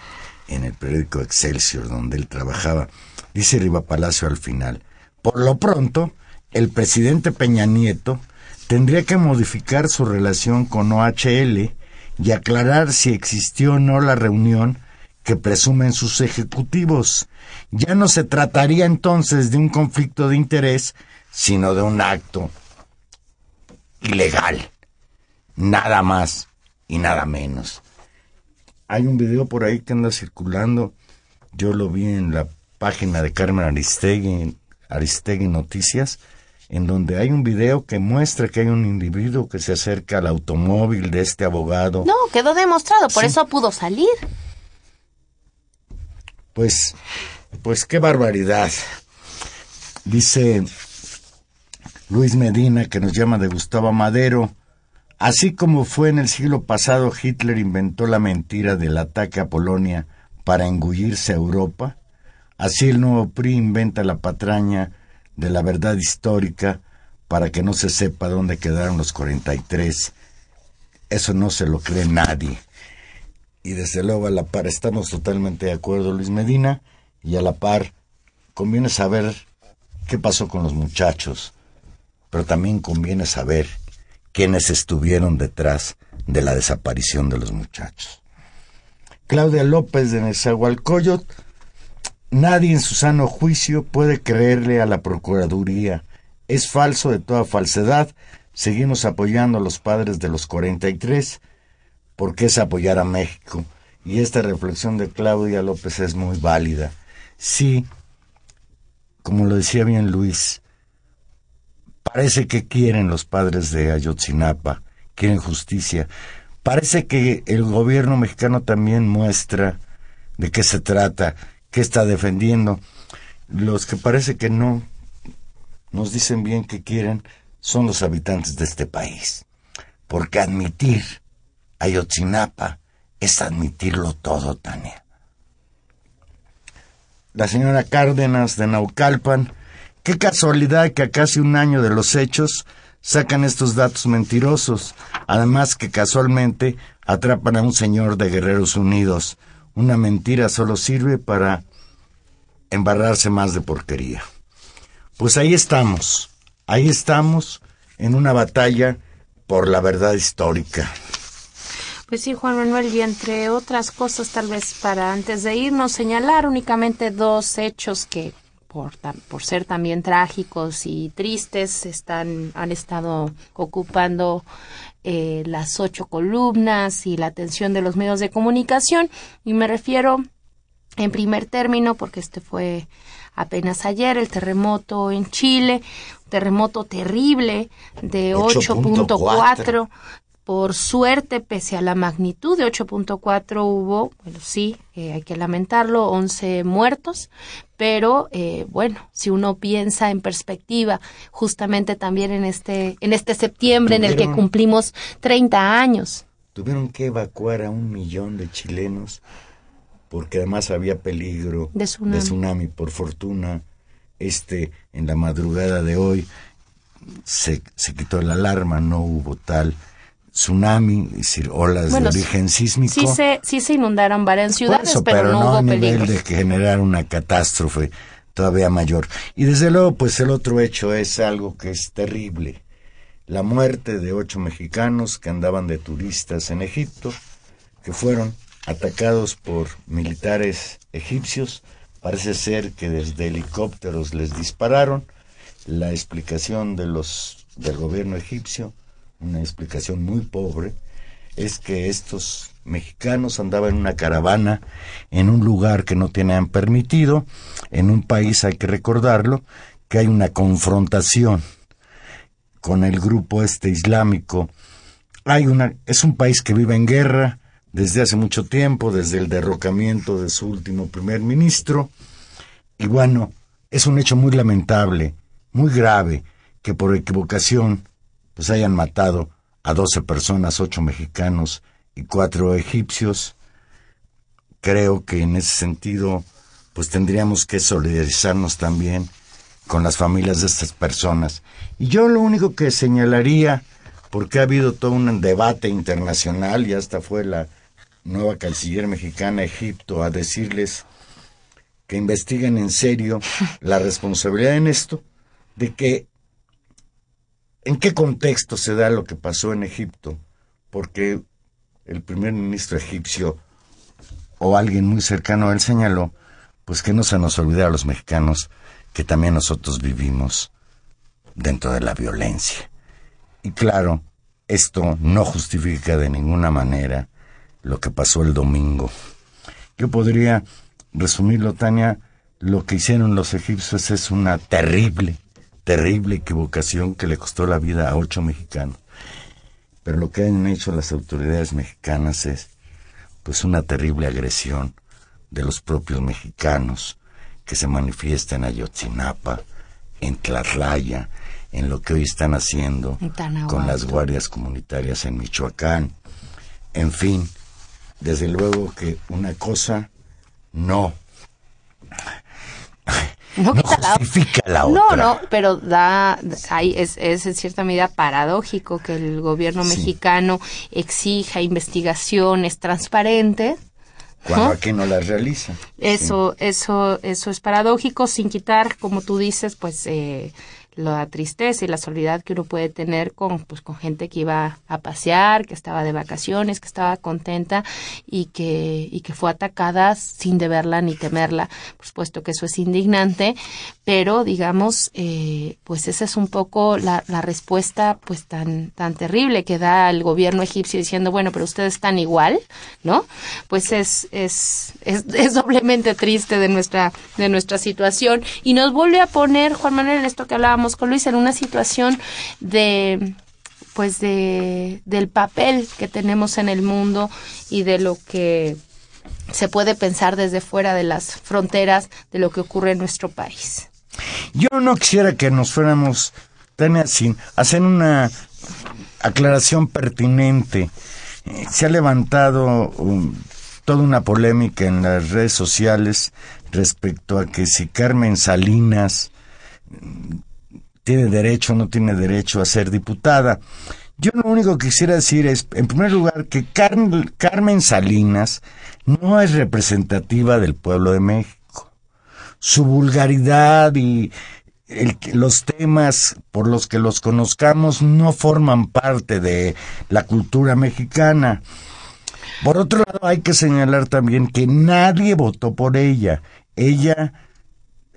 Speaker 4: en el periódico Excelsior, donde él trabajaba. Dice Riva Palacio al final, por lo pronto, el presidente Peña Nieto tendría que modificar su relación con OHL y aclarar si existió o no la reunión que presumen sus ejecutivos. Ya no se trataría entonces de un conflicto de interés, sino de un acto ilegal. Nada más y nada menos. Hay un video por ahí que anda circulando. Yo lo vi en la página de Carmen Aristegui, Aristegui Noticias, en donde hay un video que muestra que hay un individuo que se acerca al automóvil de este abogado.
Speaker 3: No, quedó demostrado, por
Speaker 4: Sí.
Speaker 3: eso pudo salir.
Speaker 4: Pues, pues qué barbaridad. Dice Luis Medina que nos llama de Gustavo Madero. Así como fue en el siglo pasado, Hitler inventó la mentira del ataque a Polonia para engullirse a Europa. Así el nuevo PRI inventa la patraña de la verdad histórica para que no se sepa dónde quedaron los 43. Eso no se lo cree nadie y desde luego a la par estamos totalmente de acuerdo Luis Medina y a la par conviene saber qué pasó con los muchachos, pero también conviene saber quiénes estuvieron detrás de la desaparición de los muchachos. Claudia López de Nezahualcóyotl, nadie en su sano juicio puede creerle a la Procuraduría. Es falso de toda falsedad. Seguimos apoyando a los padres de los 43 porque es apoyar a México. Y esta reflexión de Claudia López es muy válida. Sí, como lo decía bien Luis, parece que quieren los padres de Ayotzinapa, quieren justicia. Parece que el gobierno mexicano también muestra de qué se trata, qué está defendiendo. Los que parece que no nos dicen bien que quieren son los habitantes de este país. Porque admitir Ayotzinapa es admitirlo todo, Tania. La señora Cárdenas de Naucalpan, qué casualidad que a casi un año de los hechos sacan estos datos mentirosos, además que casualmente atrapan a un señor de Guerreros Unidos. Una mentira solo sirve para embarrarse más de porquería. Pues ahí estamos, ahí estamos en una batalla por la verdad histórica.
Speaker 3: Pues sí, Juan Manuel, y entre otras cosas, tal vez para antes de irnos, señalar únicamente dos hechos que, por, por ser también trágicos y tristes, están, han estado ocupando eh, las ocho columnas y la atención de los medios de comunicación. Y me refiero, en primer término, porque este fue apenas ayer, el terremoto en Chile, terremoto terrible de
Speaker 4: 8.4.
Speaker 3: 8.4 Por suerte, pese a la magnitud de 8.4 hubo, bueno, sí, eh, hay que lamentarlo, 11 muertos, pero eh, bueno, si uno piensa en perspectiva, justamente también en este, en este septiembre en el que cumplimos 30 años.
Speaker 4: Tuvieron que evacuar a un millón de chilenos porque además había peligro
Speaker 3: De tsunami.
Speaker 4: de tsunami. Por fortuna, este, en la madrugada de hoy, se, se quitó la alarma, no hubo tal tsunami, es decir, olas
Speaker 3: Bueno,
Speaker 4: de origen sísmico.
Speaker 3: Sí se, sí se inundaron varias ciudades,
Speaker 4: eso,
Speaker 3: pero, no,
Speaker 4: a nivel
Speaker 3: peligro.
Speaker 4: de generar una catástrofe todavía mayor. Y desde luego, pues el otro hecho es algo que es terrible. La muerte de ocho mexicanos que andaban de turistas en Egipto, que fueron atacados por militares egipcios. Parece ser que desde helicópteros les dispararon. La explicación de los del gobierno egipcio, una explicación muy pobre, es que estos mexicanos andaban en una caravana en un lugar que no tenían permitido, en un país hay que recordarlo, que hay una confrontación con el grupo este islámico. Hay una es un país que vive en guerra desde hace mucho tiempo, desde el derrocamiento de su último primer ministro. Y bueno, es un hecho muy lamentable, muy grave, que por equivocación pues hayan matado a 12 personas, 8 mexicanos y 4 egipcios. Creo que en ese sentido pues tendríamos que solidarizarnos también con las familias de estas personas. Y yo lo único que señalaría, porque ha habido todo un debate internacional y hasta fue la nueva canciller mexicana a Egipto a decirles que investiguen en serio la responsabilidad en esto, de que en qué contexto se da lo que pasó en Egipto, porque el primer ministro egipcio o alguien muy cercano a él señaló, pues que no se nos olvide a los mexicanos que también nosotros vivimos dentro de la violencia. Y claro, esto no justifica de ninguna manera lo que pasó el domingo. Yo podría resumirlo, Tania, lo que hicieron los egipcios es una terrible, terrible equivocación que le costó la vida a ocho mexicanos. Pero lo que han hecho las autoridades mexicanas es, pues, una terrible agresión de los propios mexicanos que se manifiestan en Ayotzinapa, en Tlatlaya, en lo que hoy están haciendo con las guardias comunitarias en Michoacán. En fin, desde luego que una cosa no
Speaker 3: No,
Speaker 4: no
Speaker 3: la-
Speaker 4: justifica la
Speaker 3: No,
Speaker 4: otra.
Speaker 3: no, pero da, hay, es, es en cierta medida paradójico que el gobierno
Speaker 4: Sí.
Speaker 3: mexicano exija investigaciones transparentes.
Speaker 4: Cuando aquí no las realiza.
Speaker 3: Eso, eso, eso es paradójico, sin quitar, como tú dices, pues eh, la tristeza y la soledad que uno puede tener con, pues, con gente que iba a pasear, que estaba de vacaciones, que estaba contenta y que, y que fue atacada sin deberla ni temerla. Por supuesto que eso es indignante, pero digamos, eh, pues esa es un poco la, respuesta pues tan, tan terrible que da el gobierno egipcio diciendo, bueno, pero ustedes están igual, ¿no? Pues es, es, es, es doblemente triste de nuestra, de nuestra situación y nos vuelve a poner, Juan Manuel, en esto que hablábamos con Luis, en una situación de pues de del papel que tenemos en el mundo y de lo que se puede pensar desde fuera de las fronteras de lo que ocurre en nuestro país.
Speaker 4: Yo no quisiera que nos fuéramos tan sin hacer una aclaración pertinente. Eh, Se ha levantado um, toda una polémica en las redes sociales respecto a que si Carmen Salinas mm, tiene derecho o no tiene derecho a ser diputada. Yo lo único que quisiera decir es, en primer lugar, que Car- Carmen Salinas no es representativa del pueblo de México su vulgaridad y los temas por los que los conozcamos no forman parte de la cultura mexicana. Por otro lado, hay que señalar también que nadie votó por ella. Ella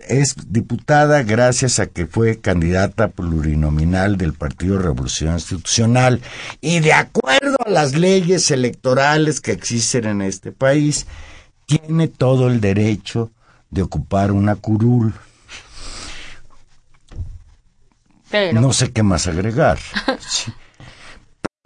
Speaker 4: es diputada gracias a que fue candidata plurinominal del Partido Revolución Institucional y de acuerdo a las leyes electorales que existen en este país, tiene todo el derecho de ocupar una curul.
Speaker 3: Pero
Speaker 4: No sé qué más agregar. Sí.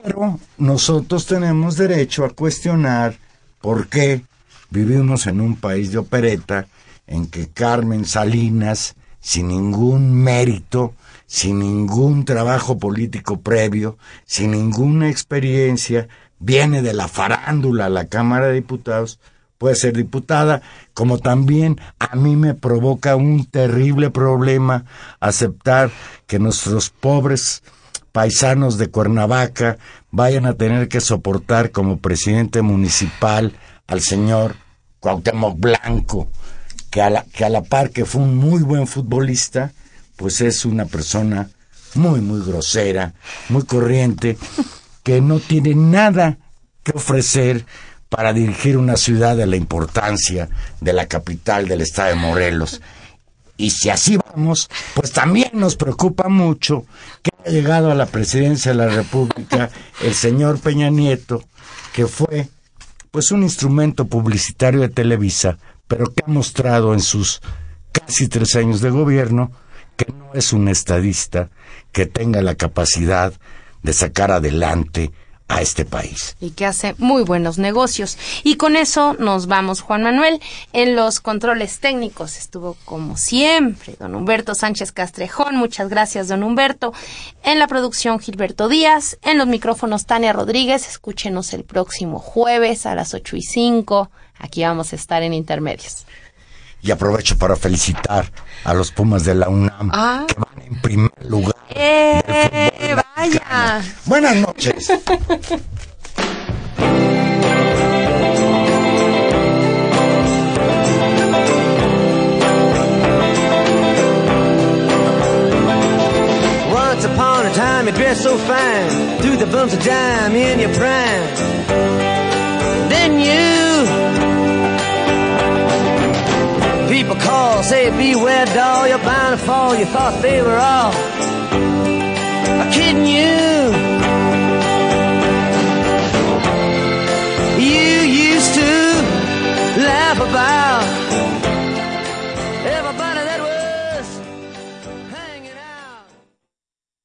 Speaker 4: Pero nosotros tenemos derecho a cuestionar por qué vivimos en un país de opereta en que Carmen Salinas, sin ningún mérito, sin ningún trabajo político previo, sin ninguna experiencia, viene de la farándula a la Cámara de Diputados, puede ser diputada, como también a mí me provoca un terrible problema aceptar que nuestros pobres paisanos de Cuernavaca vayan a tener que soportar como presidente municipal al señor Cuauhtémoc Blanco, que a la, que a la par que fue un muy buen futbolista, pues es una persona muy, muy grosera, muy corriente, que no tiene nada que ofrecer para dirigir una ciudad de la importancia de la capital del estado de Morelos. Y si así vamos, pues también nos preocupa mucho que haya llegado a la presidencia de la República el señor Peña Nieto, que fue pues un instrumento publicitario de Televisa, pero que ha mostrado en sus casi tres años de gobierno que no es un estadista que tenga la capacidad de sacar adelante a este país.
Speaker 3: Y que hace muy buenos negocios. Y con eso nos vamos, Juan Manuel. En los controles técnicos estuvo como siempre don Humberto Sánchez Castrejón. Muchas gracias, don Humberto. En la producción Gilberto Díaz. En los micrófonos Tania Rodríguez. Escúchenos el próximo jueves a las ocho y cinco. Aquí vamos a estar en intermedios.
Speaker 4: Y aprovecho para felicitar a los Pumas de la UNAM
Speaker 3: Ah.
Speaker 4: que van en primer lugar.
Speaker 3: ¡Eh!
Speaker 4: del Ah,
Speaker 3: ¡Vaya!
Speaker 4: mexicano. Buenas noches.
Speaker 8: Once upon a time you dressed so fine Threw the bumps of dime in your prime Then you People call, say beware doll You're bound to fall, you thought they were all Kidding you? You used to laugh about